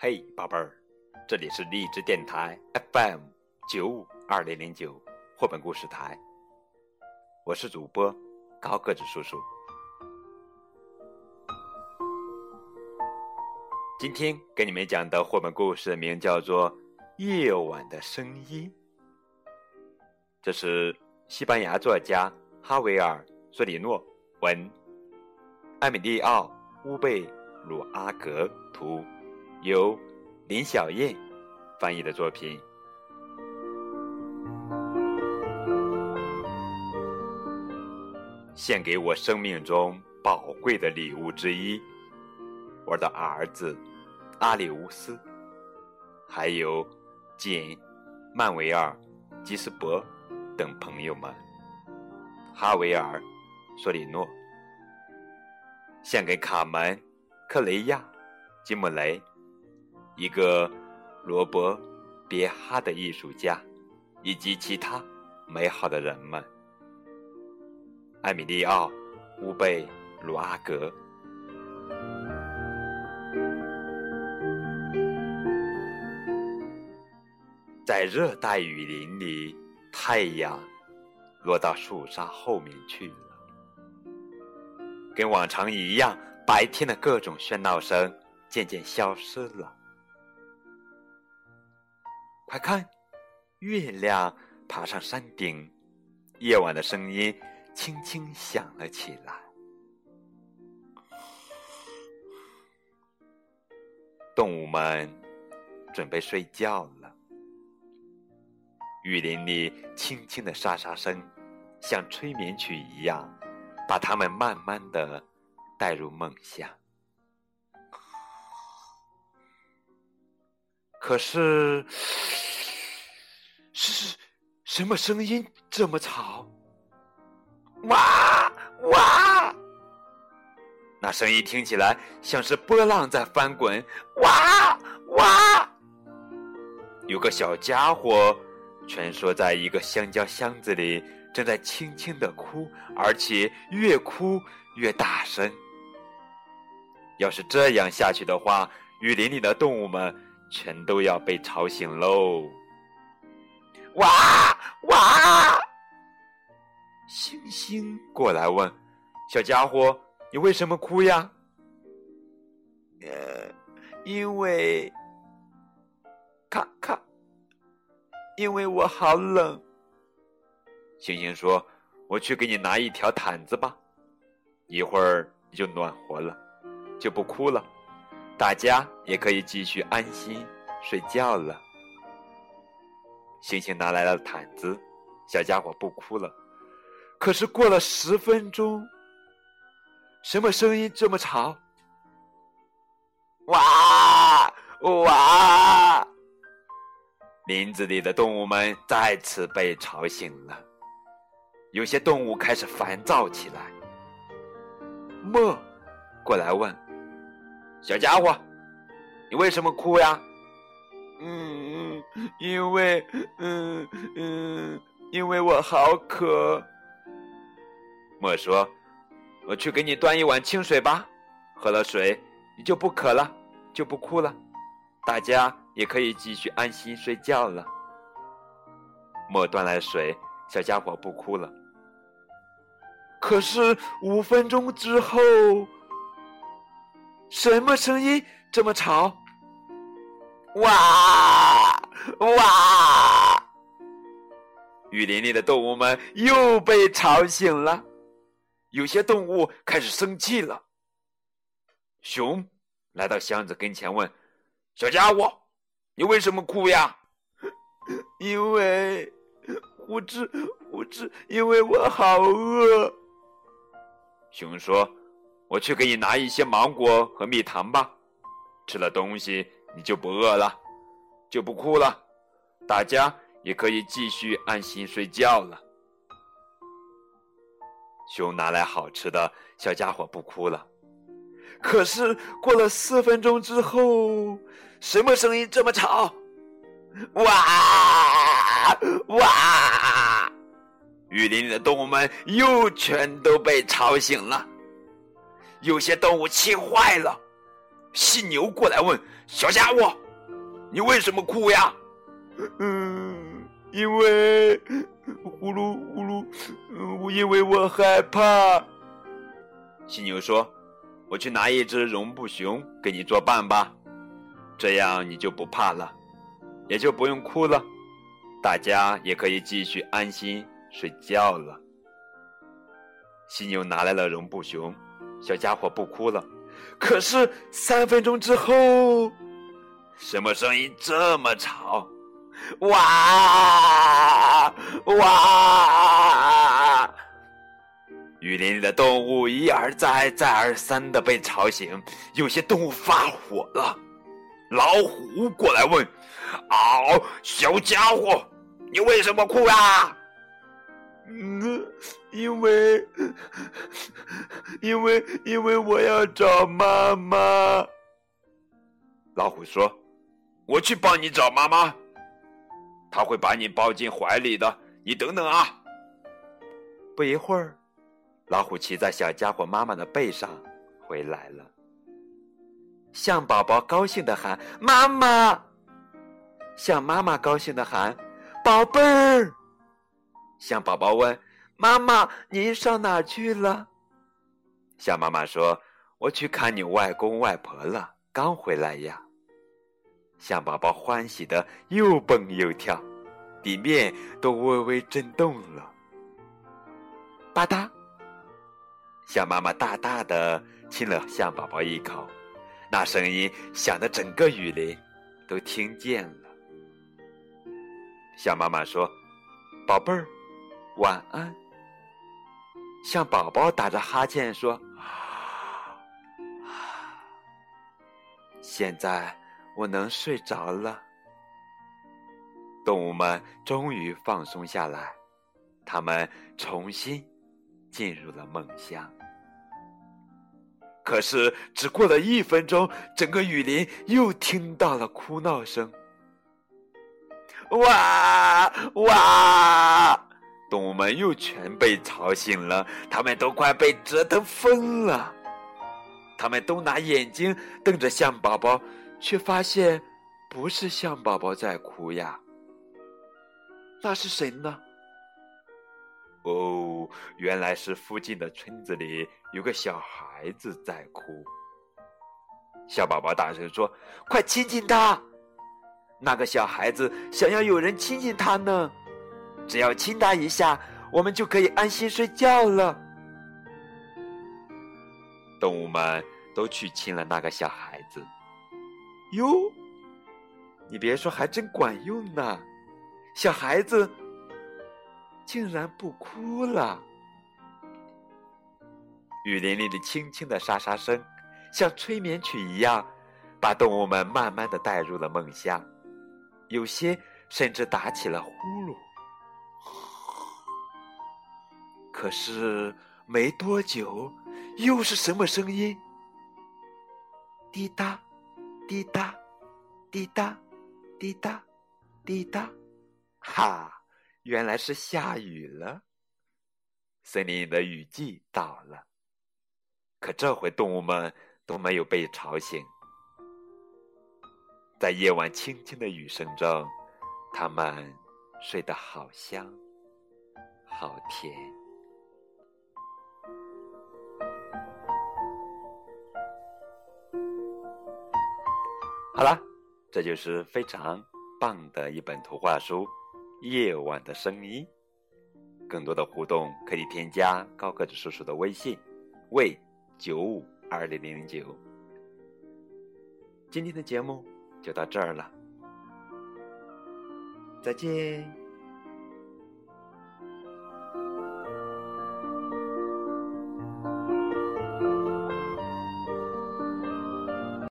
嘿，宝贝儿，这里是励志电台 FM 九五二零零九绘本故事台，我是主播高个子叔叔。今天给你们讲的绘本故事名叫做《夜晚的声音》，这是西班牙作家哈维尔·索里诺文，艾米利奥·乌贝鲁阿格图。由林小燕翻译的作品，献给我生命中宝贵的礼物之一，我的儿子阿里乌斯，还有简、曼维尔、吉斯伯等朋友们，哈维尔、索里诺，献给卡门、克雷亚、吉姆雷。一个罗伯·别哈的艺术家，以及其他美好的人们。艾米利奥·乌贝鲁阿格，在热带雨林里，太阳落到树梢后面去了。跟往常一样，白天的各种喧闹声渐渐消失了。快看，月亮爬上山顶，夜晚的声音轻轻响了起来。动物们准备睡觉了。雨林里轻轻的沙沙声，像催眠曲一样，把它们慢慢的带入梦乡。可是。什么声音这么吵？哇哇！那声音听起来像是波浪在翻滚。哇哇！有个小家伙蜷缩在一个香蕉箱子里，正在轻轻的哭，而且越哭越大声。要是这样下去的话，雨林里的动物们全都要被吵醒喽。哇啊！星星过来问：“小家伙，你为什么哭呀？”“呃，因为……咔咔，因为我好冷。”星星说：“我去给你拿一条毯子吧，一会儿你就暖和了，就不哭了，大家也可以继续安心睡觉了。”星星拿来了毯子，小家伙不哭了。可是过了十分钟，什么声音这么吵？哇哇！林子里的动物们再次被吵醒了。有些动物开始烦躁起来。莫过来问：“小家伙，你为什么哭呀？”嗯，因为，嗯嗯，因为我好渴。莫说：“我去给你端一碗清水吧，喝了水你就不渴了，就不哭了，大家也可以继续安心睡觉了。”莫端来水，小家伙不哭了。可是五分钟之后，什么声音这么吵？哇哇！雨林里的动物们又被吵醒了，有些动物开始生气了。熊来到箱子跟前问：“小家伙，你为什么哭呀？”“ 因为，胡子胡子，因为我好饿。”熊说：“我去给你拿一些芒果和蜜糖吧，吃了东西。”你就不饿了，就不哭了，大家也可以继续安心睡觉了。熊拿来好吃的，小家伙不哭了。可是过了四分钟之后，什么声音这么吵？哇哇！雨林里的动物们又全都被吵醒了。有些动物气坏了，犀牛过来问：“小家伙，你为什么哭呀？”“嗯，因为呼噜呼噜，因为我害怕。”犀牛说：“我去拿一只绒布熊给你作伴吧，这样你就不怕了，也就不用哭了，大家也可以继续安心睡觉了。”犀牛拿来了绒布熊，小家伙不哭了。可是三分钟之后，什么声音这么吵？哇哇！雨林里的动物一而再、再而三的被吵醒，有些动物发火了。老虎过来问：“嗷，小家伙，你为什么哭呀？”嗯，因为，因为，因为我要找妈妈。老虎说：“我去帮你找妈妈，他会把你抱进怀里的。你等等啊！”不一会儿，老虎骑在小家伙妈妈的背上回来了。象宝宝高兴的喊：“妈妈！”象妈妈高兴的喊：“宝贝儿！”象宝宝问：“妈妈，您上哪去了？”象妈妈说：“我去看你外公外婆了，刚回来呀。”象宝宝欢喜的又蹦又跳，地面都微微震动了。吧嗒，象妈妈大大的亲了象宝宝一口，那声音响得整个雨林都听见了。象妈妈说：“宝贝儿。”晚安，象宝宝打着哈欠说：“ 现在我能睡着了。”动物们终于放松下来，它们重新进入了梦乡。可是，只过了一分钟，整个雨林又听到了哭闹声：“哇哇！”动物们又全被吵醒了，他们都快被折腾疯了。他们都拿眼睛瞪着象宝宝，却发现不是象宝宝在哭呀。那是谁呢？哦，原来是附近的村子里有个小孩子在哭。象宝宝大声说：“快亲亲他！”那个小孩子想要有人亲亲他呢。只要亲他一下，我们就可以安心睡觉了。动物们都去亲了那个小孩子。哟，你别说，还真管用呢！小孩子竟然不哭了。雨林里的轻轻的沙沙声，像催眠曲一样，把动物们慢慢的带入了梦乡。有些甚至打起了呼噜。可是没多久，又是什么声音？滴答，滴答，滴答，滴答，滴答，哈！原来是下雨了。森林里的雨季到了。可这回动物们都没有被吵醒，在夜晚轻轻的雨声中，它们睡得好香，好甜。好啦，这就是非常棒的一本图画书《夜晚的声音》。更多的互动可以添加高个子叔叔的微信，为九五二零零零九。今天的节目就到这儿了，再见。